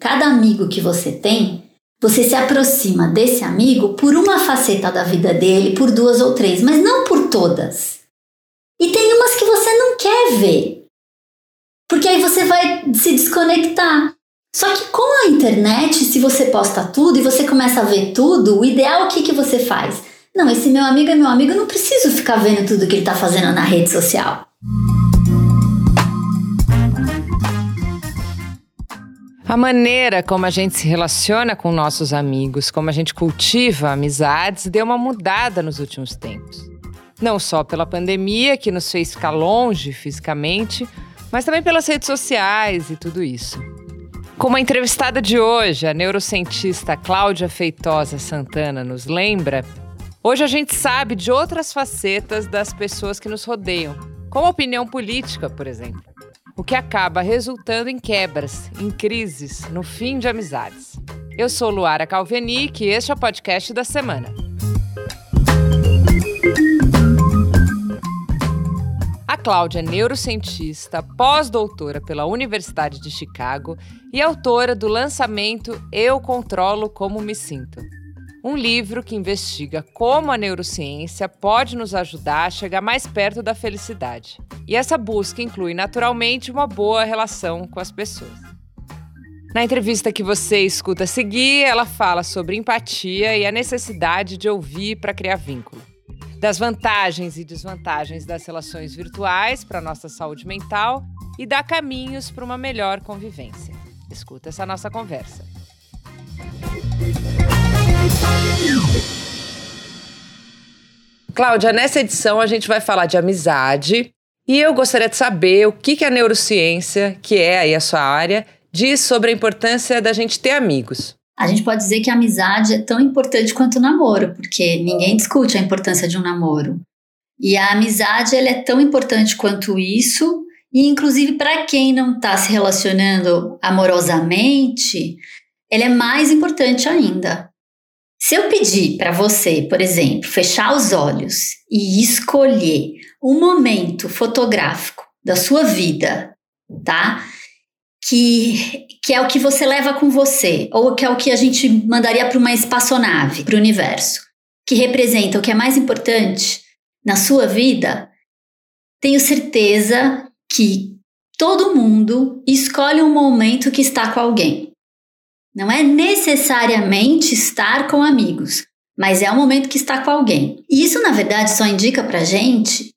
cada amigo que você tem, você se aproxima desse amigo por uma faceta da vida dele, por duas ou três, mas não por todas. E tem umas que você não quer ver, porque aí você vai se desconectar. Só que com a internet, se você posta tudo e você começa a ver tudo, o ideal o que, que você faz? Não, esse meu amigo é meu amigo, eu não preciso ficar vendo tudo que ele está fazendo na rede social. A maneira como a gente se relaciona com nossos amigos, como a gente cultiva amizades, deu uma mudada nos últimos tempos. Não só pela pandemia, que nos fez ficar longe fisicamente, mas também pelas redes sociais e tudo isso. Como a entrevistada de hoje, a neurocientista Cláudia Feitosa Santana, nos lembra, hoje a gente sabe de outras facetas das pessoas que nos rodeiam, como a opinião política, por exemplo, o que acaba resultando em quebras, em crises, no fim de amizades. Eu sou Luara Calvenic e este é o podcast da semana. A Cláudia é neurocientista, pós-doutora pela Universidade de Chicago e autora do lançamento Eu Controlo Como Me Sinto. Um livro que investiga como a neurociência pode nos ajudar a chegar mais perto da felicidade. E essa busca inclui naturalmente uma boa relação com as pessoas. Na entrevista que você escuta a seguir, ela fala sobre empatia e a necessidade de ouvir para criar vínculo das vantagens e desvantagens das relações virtuais para nossa saúde mental e dá caminhos para uma melhor convivência. Escuta essa nossa conversa. Cláudia, nessa edição a gente vai falar de amizade e eu gostaria de saber o que, que a neurociência, que é aí a sua área, diz sobre a importância da gente ter amigos a gente pode dizer que a amizade é tão importante quanto o namoro, porque ninguém discute a importância de um namoro. E a amizade ela é tão importante quanto isso, e inclusive para quem não está se relacionando amorosamente, ela é mais importante ainda. Se eu pedir para você, por exemplo, fechar os olhos e escolher um momento fotográfico da sua vida, tá? Que que é o que você leva com você, ou que é o que a gente mandaria para uma espaçonave, para o universo, que representa o que é mais importante na sua vida, tenho certeza que todo mundo escolhe um momento que está com alguém. Não é necessariamente estar com amigos, mas é um momento que está com alguém. E isso, na verdade, só indica para gente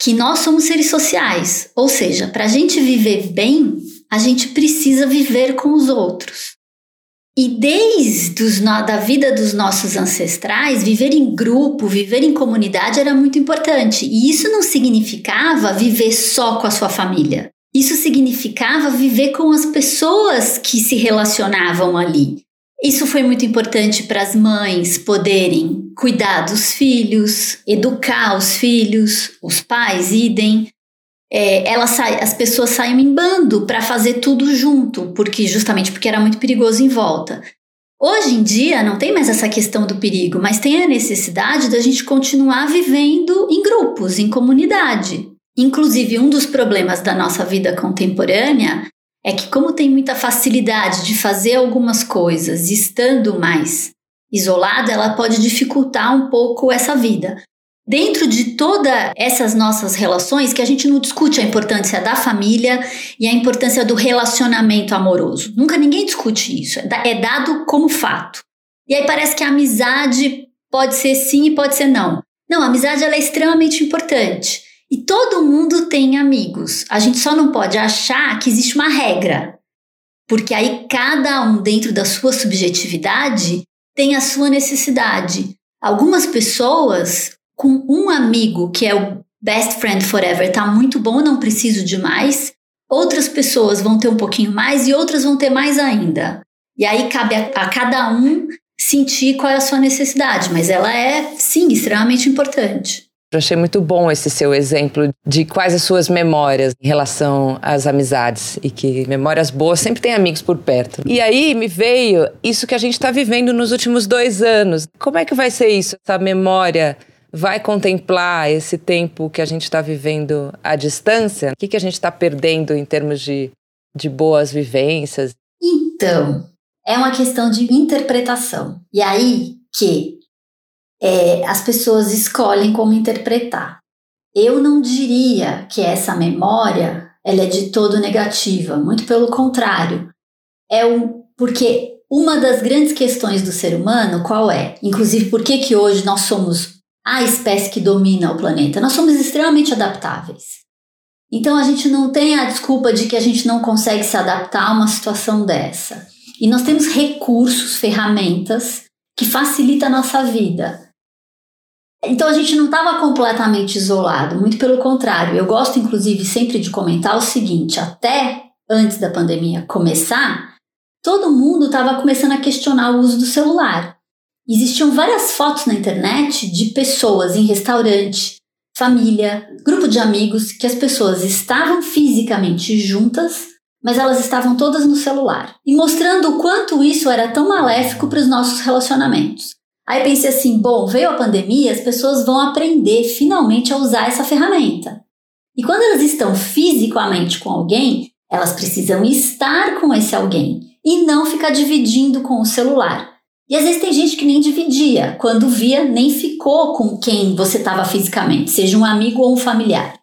que nós somos seres sociais, ou seja, para a gente viver bem, a gente precisa viver com os outros. E desde os, da vida dos nossos ancestrais, viver em grupo, viver em comunidade era muito importante. E isso não significava viver só com a sua família. Isso significava viver com as pessoas que se relacionavam ali. Isso foi muito importante para as mães poderem cuidar dos filhos, educar os filhos, os pais idem é, ela sai, as pessoas saíam em bando para fazer tudo junto, porque justamente porque era muito perigoso em volta. Hoje em dia não tem mais essa questão do perigo, mas tem a necessidade da gente continuar vivendo em grupos, em comunidade. Inclusive, um dos problemas da nossa vida contemporânea é que, como tem muita facilidade de fazer algumas coisas estando mais isolada, ela pode dificultar um pouco essa vida dentro de todas essas nossas relações que a gente não discute a importância da família e a importância do relacionamento amoroso. Nunca ninguém discute isso, é, é dado como fato. E aí parece que a amizade pode ser sim e pode ser não. Não, a amizade ela é extremamente importante. E todo mundo tem amigos. A gente só não pode achar que existe uma regra. Porque aí cada um, dentro da sua subjetividade, tem a sua necessidade. Algumas pessoas com um amigo que é o best friend forever, tá muito bom, não preciso de mais. Outras pessoas vão ter um pouquinho mais e outras vão ter mais ainda. E aí cabe a, a cada um sentir qual é a sua necessidade, mas ela é, sim, extremamente importante. Eu achei muito bom esse seu exemplo de quais as suas memórias em relação às amizades e que memórias boas sempre tem amigos por perto. E aí me veio isso que a gente está vivendo nos últimos dois anos. Como é que vai ser isso, essa memória vai contemplar esse tempo que a gente está vivendo à distância? O que, que a gente está perdendo em termos de, de boas vivências? Então, é uma questão de interpretação. E aí que é, as pessoas escolhem como interpretar. Eu não diria que essa memória ela é de todo negativa, muito pelo contrário. É um, porque uma das grandes questões do ser humano, qual é? Inclusive, por que, que hoje nós somos a espécie que domina o planeta? Nós somos extremamente adaptáveis. Então a gente não tem a desculpa de que a gente não consegue se adaptar a uma situação dessa. E nós temos recursos, ferramentas que facilitam a nossa vida. Então a gente não estava completamente isolado, muito pelo contrário. Eu gosto, inclusive, sempre de comentar o seguinte: até antes da pandemia começar, todo mundo estava começando a questionar o uso do celular. Existiam várias fotos na internet de pessoas em restaurante, família, grupo de amigos, que as pessoas estavam fisicamente juntas, mas elas estavam todas no celular, e mostrando o quanto isso era tão maléfico para os nossos relacionamentos. Aí pensei assim: bom, veio a pandemia, as pessoas vão aprender finalmente a usar essa ferramenta. E quando elas estão fisicamente com alguém, elas precisam estar com esse alguém e não ficar dividindo com o celular. E às vezes tem gente que nem dividia, quando via, nem ficou com quem você estava fisicamente, seja um amigo ou um familiar.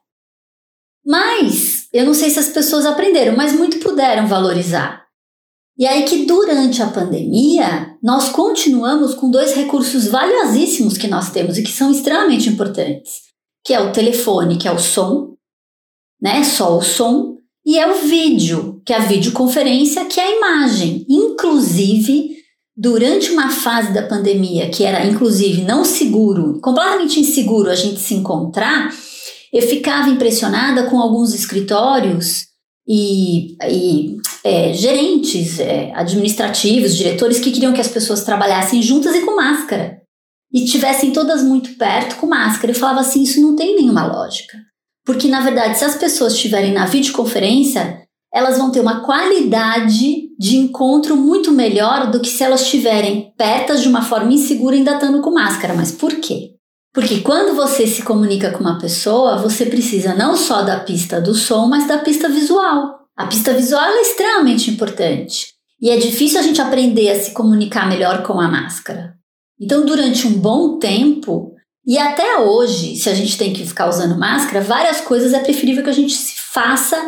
Mas eu não sei se as pessoas aprenderam, mas muito puderam valorizar. E aí que durante a pandemia, nós continuamos com dois recursos valiosíssimos que nós temos e que são extremamente importantes, que é o telefone, que é o som, né? Só o som, e é o vídeo, que é a videoconferência, que é a imagem. Inclusive, durante uma fase da pandemia que era inclusive não seguro, completamente inseguro a gente se encontrar, eu ficava impressionada com alguns escritórios e, e é, gerentes é, administrativos, diretores que queriam que as pessoas trabalhassem juntas e com máscara. E tivessem todas muito perto com máscara. Eu falava assim: isso não tem nenhuma lógica. Porque, na verdade, se as pessoas estiverem na videoconferência, elas vão ter uma qualidade de encontro muito melhor do que se elas estiverem pertas de uma forma insegura ainda estando com máscara. Mas por quê? Porque quando você se comunica com uma pessoa, você precisa não só da pista do som, mas da pista visual. A pista visual é extremamente importante. E é difícil a gente aprender a se comunicar melhor com a máscara. Então, durante um bom tempo, e até hoje, se a gente tem que ficar usando máscara, várias coisas é preferível que a gente se faça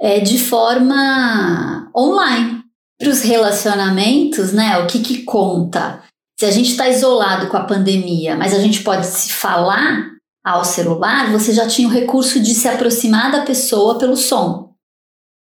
é, de forma online. Para os relacionamentos, né? O que, que conta? Se a gente está isolado com a pandemia, mas a gente pode se falar ao celular, você já tinha o recurso de se aproximar da pessoa pelo som.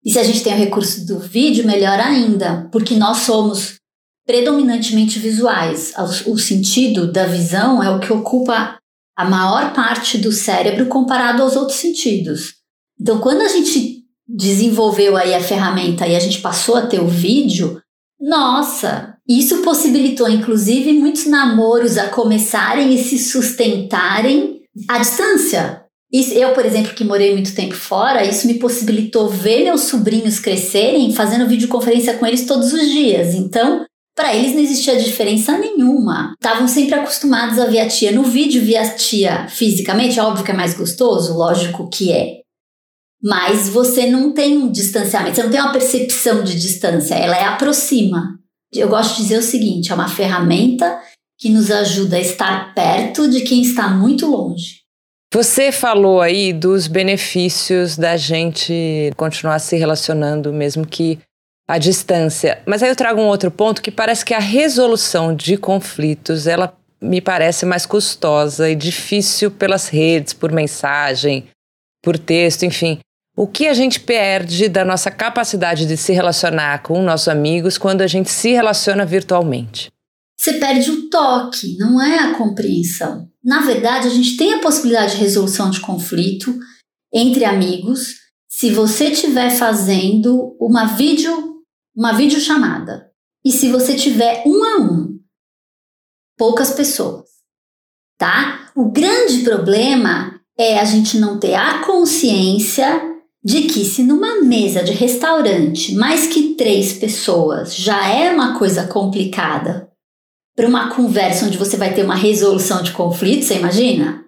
E se a gente tem o recurso do vídeo, melhor ainda, porque nós somos predominantemente visuais. O sentido da visão é o que ocupa a maior parte do cérebro comparado aos outros sentidos. Então, quando a gente desenvolveu aí a ferramenta e a gente passou a ter o vídeo, nossa, isso possibilitou, inclusive, muitos namoros a começarem e se sustentarem à distância. Eu, por exemplo, que morei muito tempo fora, isso me possibilitou ver meus sobrinhos crescerem fazendo videoconferência com eles todos os dias. Então, para eles não existia diferença nenhuma. Estavam sempre acostumados a ver a tia no vídeo, ver a tia fisicamente. Óbvio que é mais gostoso, lógico que é. Mas você não tem um distanciamento, você não tem uma percepção de distância, ela é aproxima. Eu gosto de dizer o seguinte: é uma ferramenta que nos ajuda a estar perto de quem está muito longe. Você falou aí dos benefícios da gente continuar se relacionando, mesmo que à distância. Mas aí eu trago um outro ponto que parece que a resolução de conflitos, ela me parece mais custosa e difícil pelas redes, por mensagem, por texto, enfim. O que a gente perde da nossa capacidade de se relacionar com nossos amigos quando a gente se relaciona virtualmente? Você perde o toque, não é a compreensão. Na verdade, a gente tem a possibilidade de resolução de conflito entre amigos se você estiver fazendo uma vídeo, uma videochamada. E se você tiver um a um, poucas pessoas, tá? O grande problema é a gente não ter a consciência de que se numa mesa de restaurante mais que três pessoas já é uma coisa complicada para uma conversa onde você vai ter uma resolução de conflito, você imagina?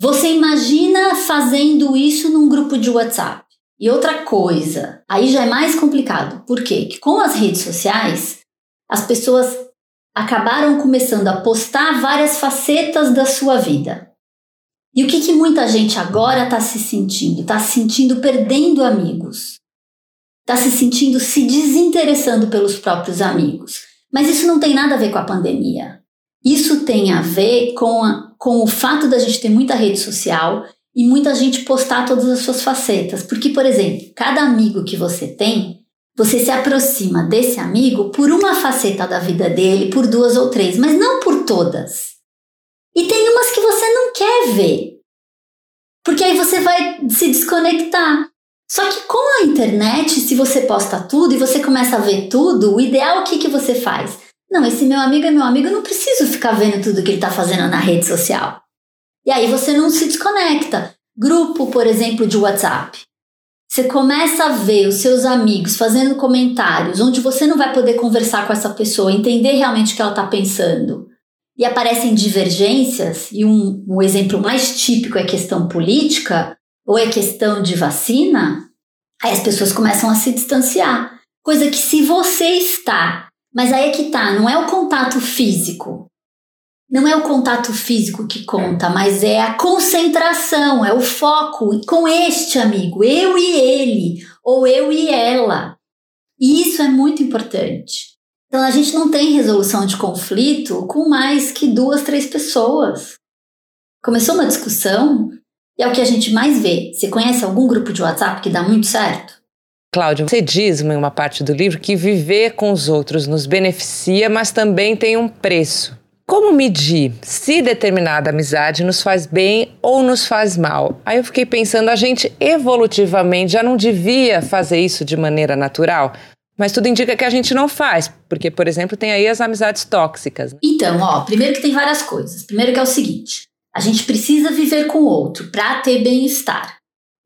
Você imagina fazendo isso num grupo de WhatsApp. E outra coisa, aí já é mais complicado. Por quê? Que com as redes sociais, as pessoas acabaram começando a postar várias facetas da sua vida. E o que, que muita gente agora está se sentindo? Está se sentindo perdendo amigos. Está se sentindo se desinteressando pelos próprios amigos. Mas isso não tem nada a ver com a pandemia. Isso tem a ver com, a, com o fato da gente ter muita rede social e muita gente postar todas as suas facetas. Porque, por exemplo, cada amigo que você tem, você se aproxima desse amigo por uma faceta da vida dele, por duas ou três, mas não por todas. E tem umas que você não quer ver. Porque aí você vai se desconectar. Só que com a internet, se você posta tudo e você começa a ver tudo, o ideal o que, que você faz? Não, esse meu amigo é meu amigo, eu não preciso ficar vendo tudo que ele está fazendo na rede social. E aí você não se desconecta. Grupo, por exemplo, de WhatsApp. Você começa a ver os seus amigos fazendo comentários onde você não vai poder conversar com essa pessoa, entender realmente o que ela está pensando. E aparecem divergências, e um, um exemplo mais típico é questão política, ou é questão de vacina, aí as pessoas começam a se distanciar. Coisa que se você está, mas aí é que tá, não é o contato físico, não é o contato físico que conta, mas é a concentração, é o foco com este amigo, eu e ele, ou eu e ela. E isso é muito importante. Então a gente não tem resolução de conflito com mais que duas, três pessoas. Começou uma discussão e é o que a gente mais vê. Você conhece algum grupo de WhatsApp que dá muito certo? Cláudia, você diz em uma parte do livro que viver com os outros nos beneficia, mas também tem um preço. Como medir se determinada amizade nos faz bem ou nos faz mal? Aí eu fiquei pensando, a gente evolutivamente já não devia fazer isso de maneira natural? Mas tudo indica que a gente não faz, porque, por exemplo, tem aí as amizades tóxicas. Né? Então, ó, primeiro que tem várias coisas. Primeiro que é o seguinte: a gente precisa viver com o outro para ter bem-estar.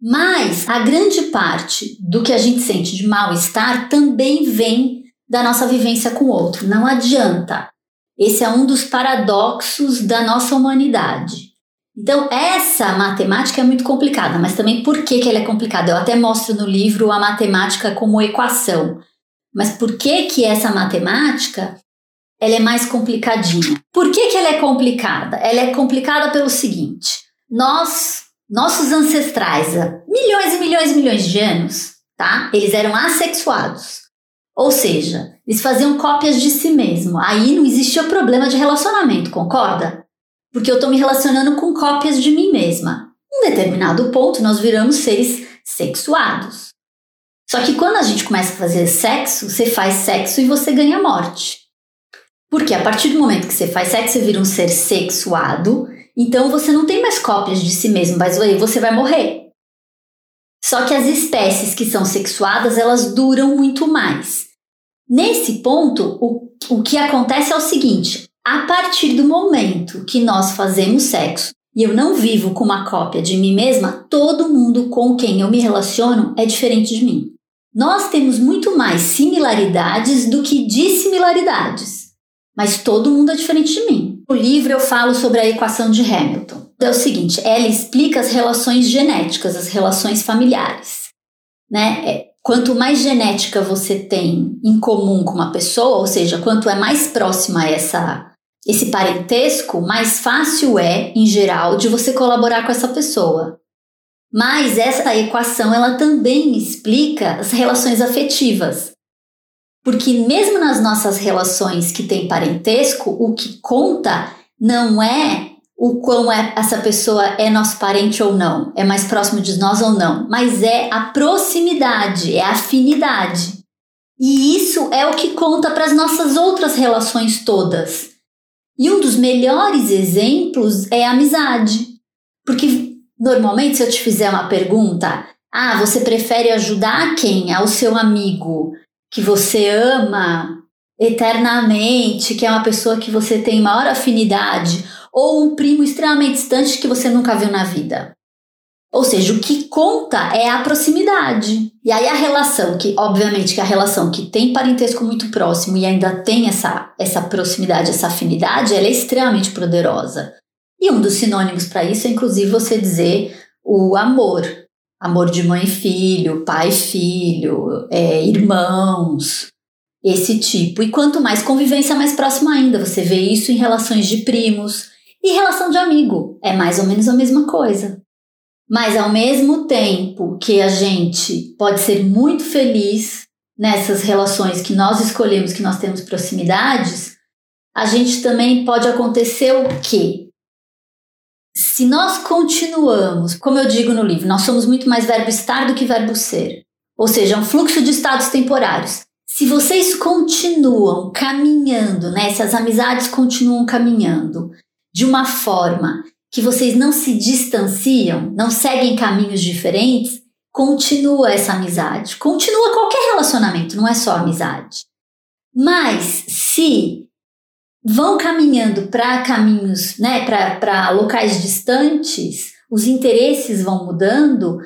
Mas a grande parte do que a gente sente de mal-estar também vem da nossa vivência com o outro. Não adianta. Esse é um dos paradoxos da nossa humanidade. Então, essa matemática é muito complicada, mas também por que, que ela é complicada? Eu até mostro no livro a matemática como equação. Mas por que, que essa matemática ela é mais complicadinha? Por que, que ela é complicada? Ela é complicada pelo seguinte: nós, nossos ancestrais, há milhões e milhões e milhões de anos, tá? Eles eram assexuados. Ou seja, eles faziam cópias de si mesmo. Aí não existia problema de relacionamento, concorda? Porque eu estou me relacionando com cópias de mim mesma. Em determinado ponto, nós viramos seres sexuados. Só que quando a gente começa a fazer sexo, você faz sexo e você ganha morte. Porque a partir do momento que você faz sexo, você vira um ser sexuado, então você não tem mais cópias de si mesmo, mas aí você vai morrer. Só que as espécies que são sexuadas, elas duram muito mais. Nesse ponto, o, o que acontece é o seguinte: a partir do momento que nós fazemos sexo e eu não vivo com uma cópia de mim mesma, todo mundo com quem eu me relaciono é diferente de mim. Nós temos muito mais similaridades do que dissimilaridades, mas todo mundo é diferente de mim. No livro eu falo sobre a equação de Hamilton. É o seguinte, ela explica as relações genéticas, as relações familiares. Né? É, quanto mais genética você tem em comum com uma pessoa, ou seja, quanto é mais próxima essa esse parentesco, mais fácil é, em geral, de você colaborar com essa pessoa. Mas essa equação ela também explica as relações afetivas. Porque mesmo nas nossas relações que têm parentesco, o que conta não é o quão é, essa pessoa é nosso parente ou não, é mais próximo de nós ou não, mas é a proximidade, é a afinidade. E isso é o que conta para as nossas outras relações todas. E um dos melhores exemplos é a amizade. Porque normalmente, se eu te fizer uma pergunta, ah, você prefere ajudar quem? Ao seu amigo que você ama eternamente, que é uma pessoa que você tem maior afinidade, ou um primo extremamente distante que você nunca viu na vida. Ou seja, o que conta é a proximidade. E aí a relação, que obviamente que a relação que tem parentesco muito próximo e ainda tem essa, essa proximidade, essa afinidade, ela é extremamente poderosa. E um dos sinônimos para isso é inclusive você dizer o amor. Amor de mãe e filho, pai e filho, é, irmãos, esse tipo. E quanto mais convivência, mais próximo ainda. Você vê isso em relações de primos e relação de amigo. É mais ou menos a mesma coisa. Mas ao mesmo tempo que a gente pode ser muito feliz nessas relações que nós escolhemos, que nós temos proximidades, a gente também pode acontecer o quê? Se nós continuamos, como eu digo no livro, nós somos muito mais verbo estar do que verbo ser. Ou seja, um fluxo de estados temporários. Se vocês continuam caminhando, né, se as amizades continuam caminhando de uma forma que vocês não se distanciam, não seguem caminhos diferentes, continua essa amizade. Continua qualquer relacionamento, não é só amizade. Mas se vão caminhando para caminhos, né, para locais distantes, os interesses vão mudando,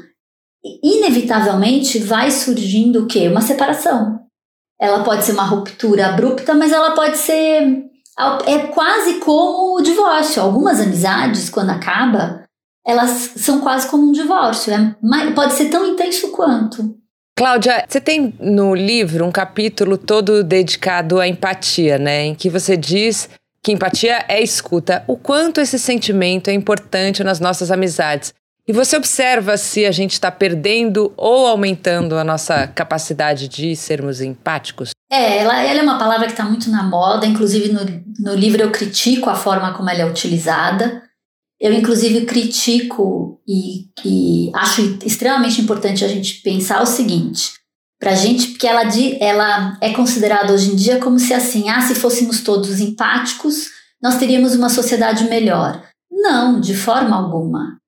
inevitavelmente vai surgindo o quê? Uma separação. Ela pode ser uma ruptura abrupta, mas ela pode ser é quase como o divórcio. Algumas amizades, quando acaba, elas são quase como um divórcio. É, pode ser tão intenso quanto. Cláudia, você tem no livro um capítulo todo dedicado à empatia, né? Em que você diz que empatia é escuta. O quanto esse sentimento é importante nas nossas amizades. E você observa se a gente está perdendo ou aumentando a nossa capacidade de sermos empáticos? É, ela, ela é uma palavra que está muito na moda. Inclusive, no, no livro eu critico a forma como ela é utilizada. Eu, inclusive, critico e, e acho extremamente importante a gente pensar o seguinte: para a gente, porque ela, ela é considerada hoje em dia como se assim, ah, se fôssemos todos empáticos, nós teríamos uma sociedade melhor. Não, de forma alguma.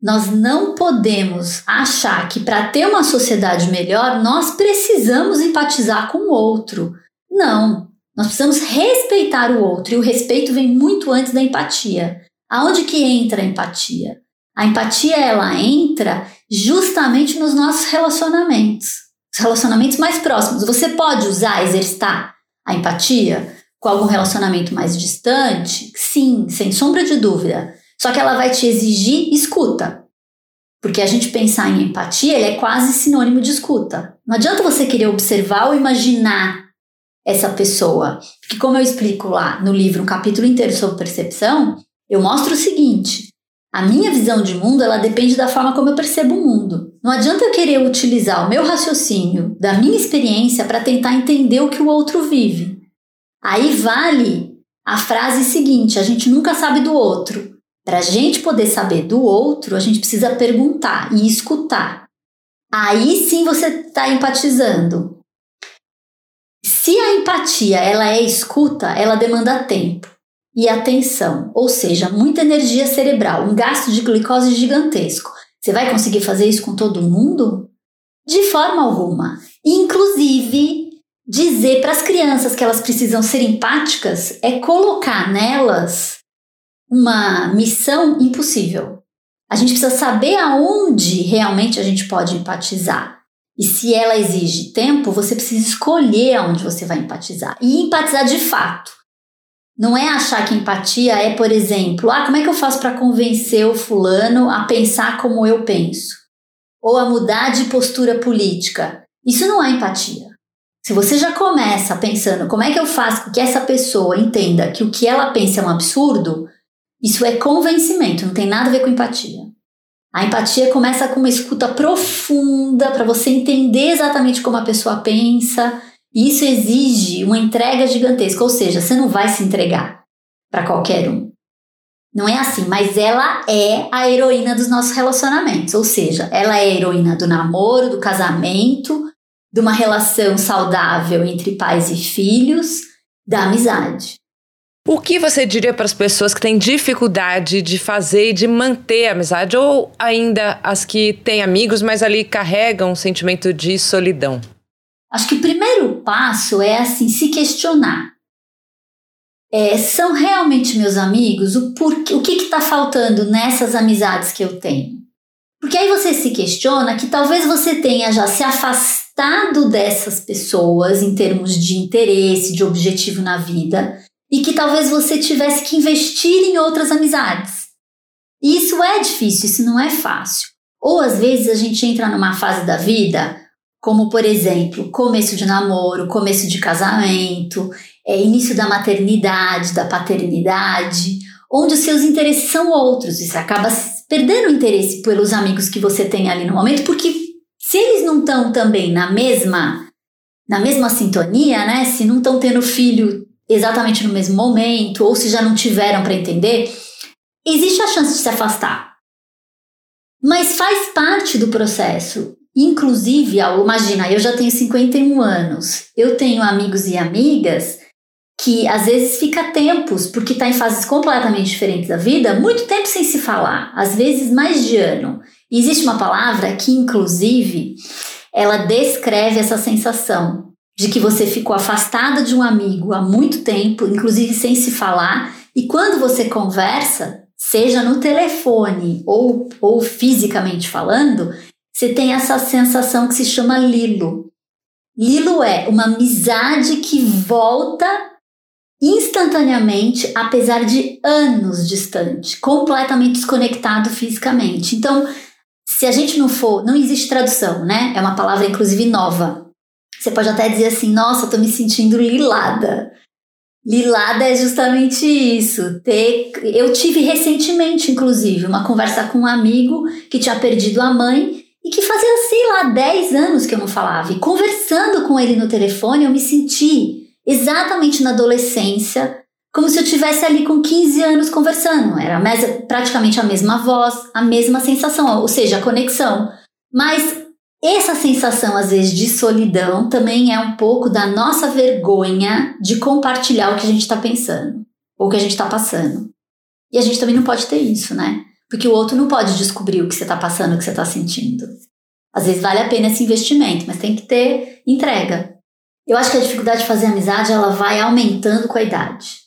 Nós não podemos achar que para ter uma sociedade melhor, nós precisamos empatizar com o outro. Não, nós precisamos respeitar o outro e o respeito vem muito antes da empatia. Aonde que entra a empatia? A empatia ela entra justamente nos nossos relacionamentos, os relacionamentos mais próximos. Você pode usar, exercitar a empatia com algum relacionamento mais distante? Sim, sem sombra de dúvida. Só que ela vai te exigir escuta. Porque a gente pensar em empatia, ele é quase sinônimo de escuta. Não adianta você querer observar ou imaginar essa pessoa. Porque como eu explico lá no livro um capítulo inteiro sobre percepção, eu mostro o seguinte: a minha visão de mundo ela depende da forma como eu percebo o mundo. Não adianta eu querer utilizar o meu raciocínio, da minha experiência, para tentar entender o que o outro vive. Aí vale a frase seguinte: a gente nunca sabe do outro. Para a gente poder saber do outro, a gente precisa perguntar e escutar. Aí sim você está empatizando. Se a empatia ela é escuta, ela demanda tempo e atenção, ou seja, muita energia cerebral, um gasto de glicose gigantesco. Você vai conseguir fazer isso com todo mundo? De forma alguma. Inclusive, dizer para as crianças que elas precisam ser empáticas é colocar nelas uma missão impossível. A gente precisa saber aonde realmente a gente pode empatizar. E se ela exige tempo, você precisa escolher aonde você vai empatizar. E empatizar de fato. Não é achar que empatia é, por exemplo, ah, como é que eu faço para convencer o fulano a pensar como eu penso? Ou a mudar de postura política? Isso não é empatia. Se você já começa pensando como é que eu faço que essa pessoa entenda que o que ela pensa é um absurdo, isso é convencimento, não tem nada a ver com empatia. A empatia começa com uma escuta profunda para você entender exatamente como a pessoa pensa e isso exige uma entrega gigantesca, ou seja, você não vai se entregar para qualquer um. Não é assim, mas ela é a heroína dos nossos relacionamentos, ou seja, ela é a heroína do namoro, do casamento, de uma relação saudável entre pais e filhos, da amizade. O que você diria para as pessoas que têm dificuldade de fazer e de manter a amizade, ou ainda as que têm amigos, mas ali carregam um sentimento de solidão? Acho que o primeiro passo é assim se questionar. É, são realmente meus amigos? O, porquê, o que está faltando nessas amizades que eu tenho? Porque aí você se questiona que talvez você tenha já se afastado dessas pessoas em termos de interesse, de objetivo na vida, e que talvez você tivesse que investir em outras amizades. E isso é difícil, isso não é fácil. Ou às vezes a gente entra numa fase da vida, como por exemplo, começo de namoro, começo de casamento, é, início da maternidade, da paternidade, onde os seus interesses são outros e você acaba perdendo o interesse pelos amigos que você tem ali no momento, porque se eles não estão também na mesma na mesma sintonia, né? Se não estão tendo filho exatamente no mesmo momento, ou se já não tiveram para entender, existe a chance de se afastar. Mas faz parte do processo. Inclusive, imagina, eu já tenho 51 anos, eu tenho amigos e amigas que às vezes fica tempos, porque está em fases completamente diferentes da vida, muito tempo sem se falar, às vezes mais de ano. E existe uma palavra que, inclusive, ela descreve essa sensação de que você ficou afastada de um amigo há muito tempo, inclusive sem se falar, e quando você conversa, seja no telefone ou, ou fisicamente falando, você tem essa sensação que se chama lilo. Lilo é uma amizade que volta instantaneamente, apesar de anos distante, completamente desconectado fisicamente. Então, se a gente não for, não existe tradução, né? É uma palavra inclusive nova. Você pode até dizer assim: "Nossa, tô me sentindo lilada". Lilada é justamente isso. Eu tive recentemente, inclusive, uma conversa com um amigo que tinha perdido a mãe e que fazia, sei lá, 10 anos que eu não falava. E conversando com ele no telefone, eu me senti exatamente na adolescência, como se eu tivesse ali com 15 anos conversando. Era praticamente a mesma voz, a mesma sensação, ou seja, a conexão. Mas essa sensação, às vezes, de solidão também é um pouco da nossa vergonha de compartilhar o que a gente está pensando, ou o que a gente está passando. E a gente também não pode ter isso, né? Porque o outro não pode descobrir o que você está passando, o que você está sentindo. Às vezes vale a pena esse investimento, mas tem que ter entrega. Eu acho que a dificuldade de fazer amizade ela vai aumentando com a idade.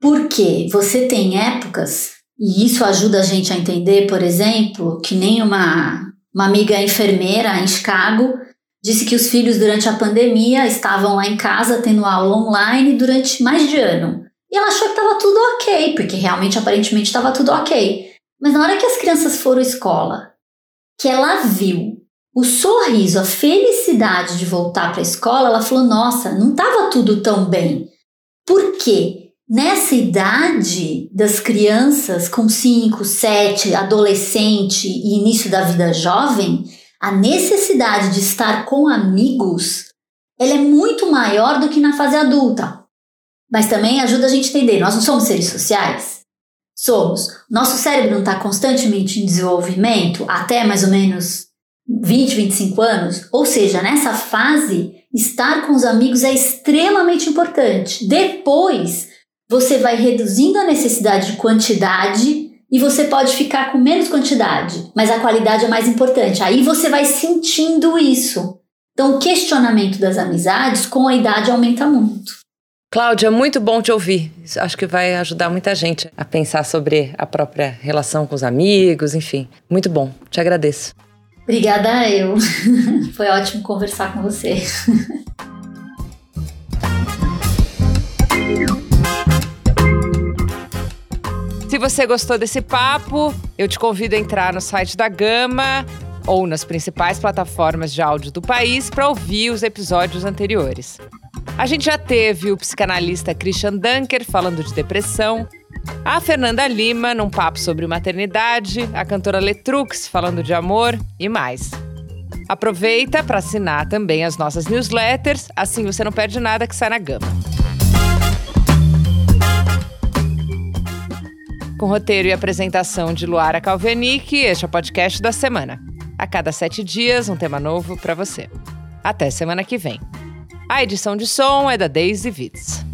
Porque você tem épocas, e isso ajuda a gente a entender, por exemplo, que nem uma, uma amiga enfermeira em Chicago disse que os filhos durante a pandemia estavam lá em casa tendo aula online durante mais de ano. E ela achou que estava tudo ok, porque realmente aparentemente estava tudo ok. Mas na hora que as crianças foram à escola, que ela viu o sorriso, a felicidade de voltar para a escola, ela falou: Nossa, não estava tudo tão bem. Por quê? Nessa idade das crianças com 5, 7, adolescente e início da vida jovem, a necessidade de estar com amigos ela é muito maior do que na fase adulta. Mas também ajuda a gente a entender, nós não somos seres sociais? Somos. Nosso cérebro não está constantemente em desenvolvimento até mais ou menos 20, 25 anos? Ou seja, nessa fase, estar com os amigos é extremamente importante. Depois, você vai reduzindo a necessidade de quantidade e você pode ficar com menos quantidade, mas a qualidade é mais importante. Aí você vai sentindo isso. Então, o questionamento das amizades com a idade aumenta muito. Cláudia, muito bom te ouvir. Acho que vai ajudar muita gente a pensar sobre a própria relação com os amigos, enfim. Muito bom. Te agradeço. Obrigada eu. Foi ótimo conversar com você. Se você gostou desse papo, eu te convido a entrar no site da Gama ou nas principais plataformas de áudio do país para ouvir os episódios anteriores. A gente já teve o psicanalista Christian Dunker falando de depressão, a Fernanda Lima num papo sobre maternidade, a cantora Letrux falando de amor e mais. Aproveita para assinar também as nossas newsletters, assim você não perde nada que sai na gama. Com roteiro e apresentação de Luara Calvenic, este é o podcast da semana. A cada sete dias, um tema novo para você. Até semana que vem. A edição de som é da Daisy Vitz.